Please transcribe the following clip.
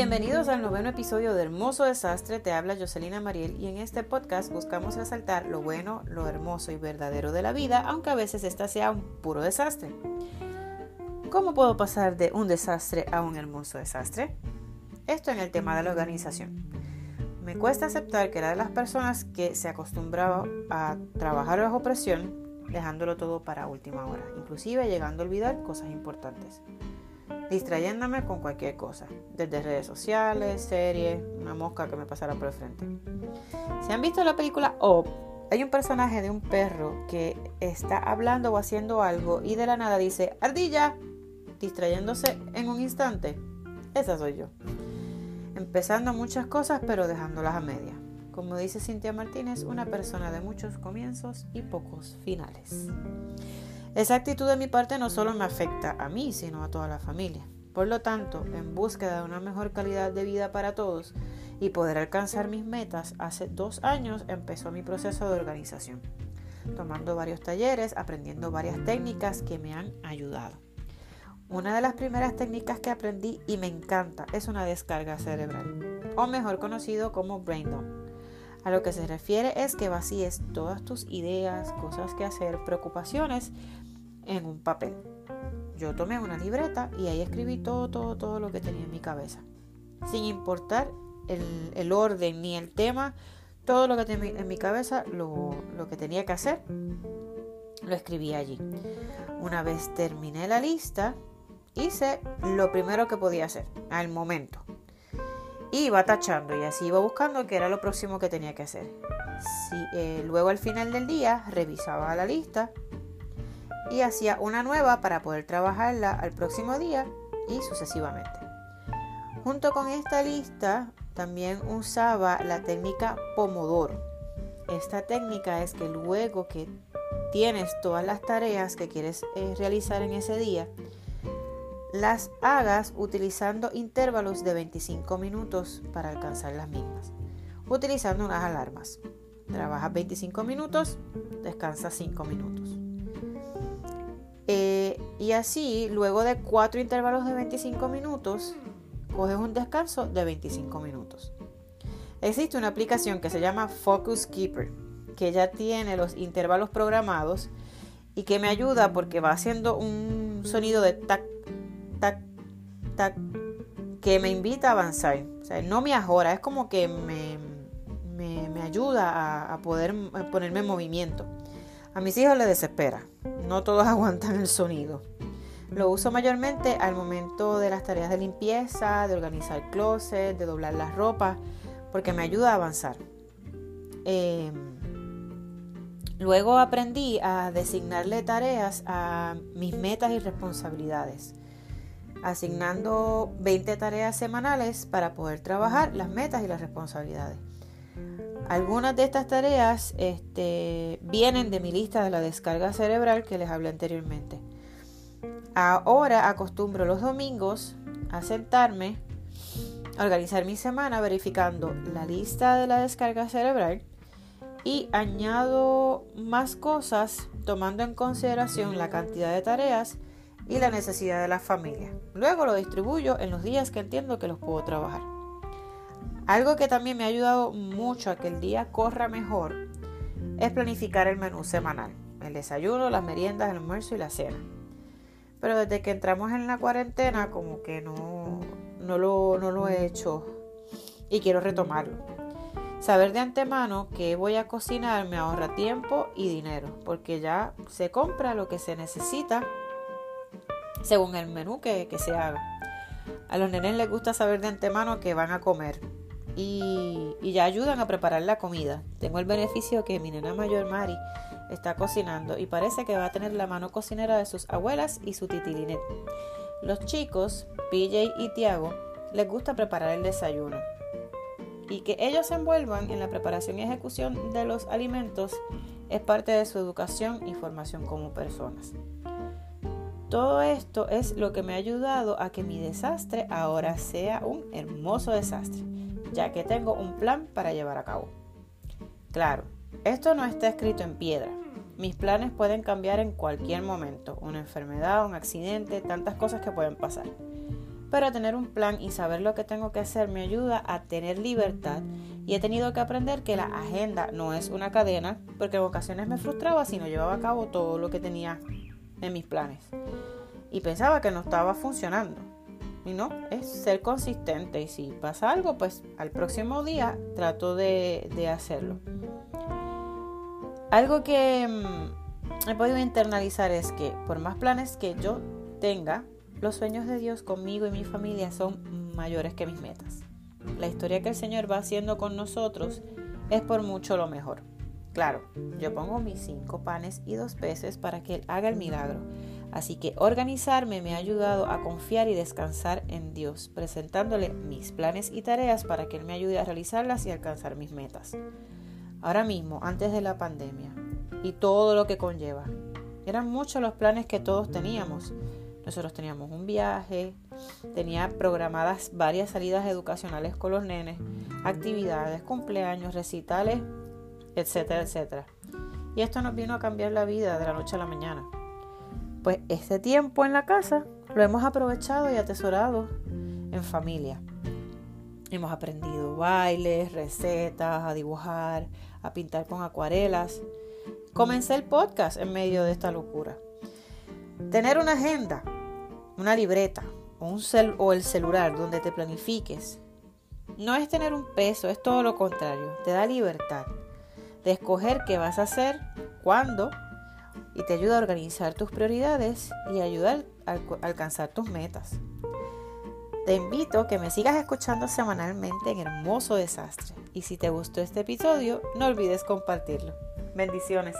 Bienvenidos al noveno episodio de Hermoso Desastre, te habla Jocelina Mariel y en este podcast buscamos resaltar lo bueno, lo hermoso y verdadero de la vida, aunque a veces esta sea un puro desastre. ¿Cómo puedo pasar de un desastre a un hermoso desastre? Esto en el tema de la organización. Me cuesta aceptar que era de las personas que se acostumbraba a trabajar bajo presión, dejándolo todo para última hora, inclusive llegando a olvidar cosas importantes distrayéndome con cualquier cosa, desde redes sociales, series, una mosca que me pasara por el frente. Si han visto la película Up, hay un personaje de un perro que está hablando o haciendo algo y de la nada dice ardilla, distrayéndose en un instante. Esa soy yo. Empezando muchas cosas pero dejándolas a media. Como dice Cintia Martínez, una persona de muchos comienzos y pocos finales. Esa actitud de mi parte no solo me afecta a mí, sino a toda la familia. Por lo tanto, en búsqueda de una mejor calidad de vida para todos y poder alcanzar mis metas, hace dos años empezó mi proceso de organización, tomando varios talleres, aprendiendo varias técnicas que me han ayudado. Una de las primeras técnicas que aprendí y me encanta es una descarga cerebral, o mejor conocido como brain dump. A lo que se refiere es que vacíes todas tus ideas, cosas que hacer, preocupaciones en un papel. Yo tomé una libreta y ahí escribí todo, todo, todo lo que tenía en mi cabeza. Sin importar el, orden ni el tema, todo lo que tenía en mi cabeza, lo, lo que tenía que hacer, lo escribí allí. Una vez terminé la lista, hice lo primero que podía hacer al momento. Iba tachando y así iba buscando qué era lo próximo que tenía que hacer. Eh, luego al final del día revisaba la lista y hacía una nueva para poder trabajarla al próximo día y sucesivamente. Junto con esta lista también usaba la técnica Pomodoro. Esta técnica es que luego que tienes todas las tareas que quieres eh, realizar en ese día, las hagas utilizando intervalos de 25 minutos para alcanzar las mismas, utilizando unas alarmas. Trabajas 25 minutos, descansas 5 minutos. Y así, luego de 4 intervalos de 25 minutos, coges un descanso de 25 minutos. Existe una aplicación que se llama Focus Keeper, que ya tiene los intervalos programados y que me ayuda porque va haciendo un sonido de tac, tac, tac, que me invita a avanzar. O sea, no me ajora, es como que me, me, ayuda a, poder ponerme en movimiento. A mis hijos les desespera, no todos aguantan el sonido. Lo uso mayormente al momento de las tareas de limpieza, de organizar el closet, de doblar las ropas, porque me ayuda a avanzar. Em, luego aprendí a designarle tareas a mis metas y responsabilidades asignando 20 tareas semanales para poder trabajar las metas y las responsabilidades. Algunas de estas tareas este, vienen de mi lista de la descarga cerebral que les hablé anteriormente. Ahora acostumbro los domingos a sentarme, a organizar mi semana verificando la lista de la descarga cerebral y añado más cosas tomando en consideración la cantidad de tareas y la necesidad de la familia. Luego lo distribuyo en los días que entiendo que los puedo trabajar. Algo que también me ha ayudado mucho a que el día corra mejor es planificar el menú semanal, el desayuno, las meriendas, el almuerzo y la cena. Pero desde que entramos en la cuarentena como que no, no, lo, no lo he hecho y quiero retomarlo. Saber de antemano que voy a cocinar me ahorra tiempo y dinero, porque ya se compra lo que se necesita según el menú que, se haga. A los nenes les gusta saber de antemano que van a comer y, ya ayudan a preparar la comida. Tengo el beneficio que mi nena mayor Mari está cocinando y parece que va a tener la mano cocinera de sus abuelas y su titilinet. Los chicos, PJ y Tiago, les gusta preparar el desayuno. Y que ellos se envuelvan en la preparación y ejecución de los alimentos es parte de su educación y formación como personas. Todo esto es lo que me ha ayudado a que mi desastre ahora sea un hermoso desastre, ya que tengo un plan para llevar a cabo. Claro, esto no está escrito en piedra. Mis planes pueden cambiar en cualquier momento, una enfermedad, un accidente, tantas cosas que pueden pasar. pero tener un plan y saber lo que tengo que hacer me ayuda a tener libertad y he tenido que aprender que la agenda no es una cadena porque en ocasiones me frustraba si no llevaba a cabo todo lo que tenía en mis planes y pensaba que no estaba funcionando. Y no, es ser consistente y si pasa algo, pues al próximo día trato de, de hacerlo. Algo que mm, he podido internalizar es que por más planes que yo tenga, los sueños de Dios conmigo y mi familia son mayores que mis metas. La historia que el Señor va haciendo con nosotros es por mucho lo mejor. Claro, yo pongo mis cinco panes y dos peces para que Él haga el milagro. Así que organizarme me ha ayudado a confiar y descansar en Dios, presentándole mis planes y tareas para que Él me ayude a realizarlas y alcanzar mis metas. Ahora mismo, antes de la pandemia y todo lo que conlleva, eran muchos los planes que todos teníamos, nosotros teníamos un viaje, tenía programadas varias salidas educacionales con los nenes, actividades, cumpleaños, recitales, etcétera, etcétera. Y esto nos vino a cambiar la vida de la noche a la mañana. Pues este tiempo en la casa lo hemos aprovechado y atesorado en familia. Hemos aprendido bailes, recetas, a dibujar, a pintar con acuarelas. Comencé el podcast en medio de esta locura. Tener una agenda, una libreta o, un o el celular donde te planifiques no es tener un peso, es todo lo contrario. Te da libertad de escoger qué vas a hacer, cuándo y te ayuda a organizar tus prioridades y ayudar a alcanzar tus metas. Te invito a que me sigas escuchando semanalmente en Hermoso Desastre y si te gustó este episodio no olvides compartirlo. Bendiciones.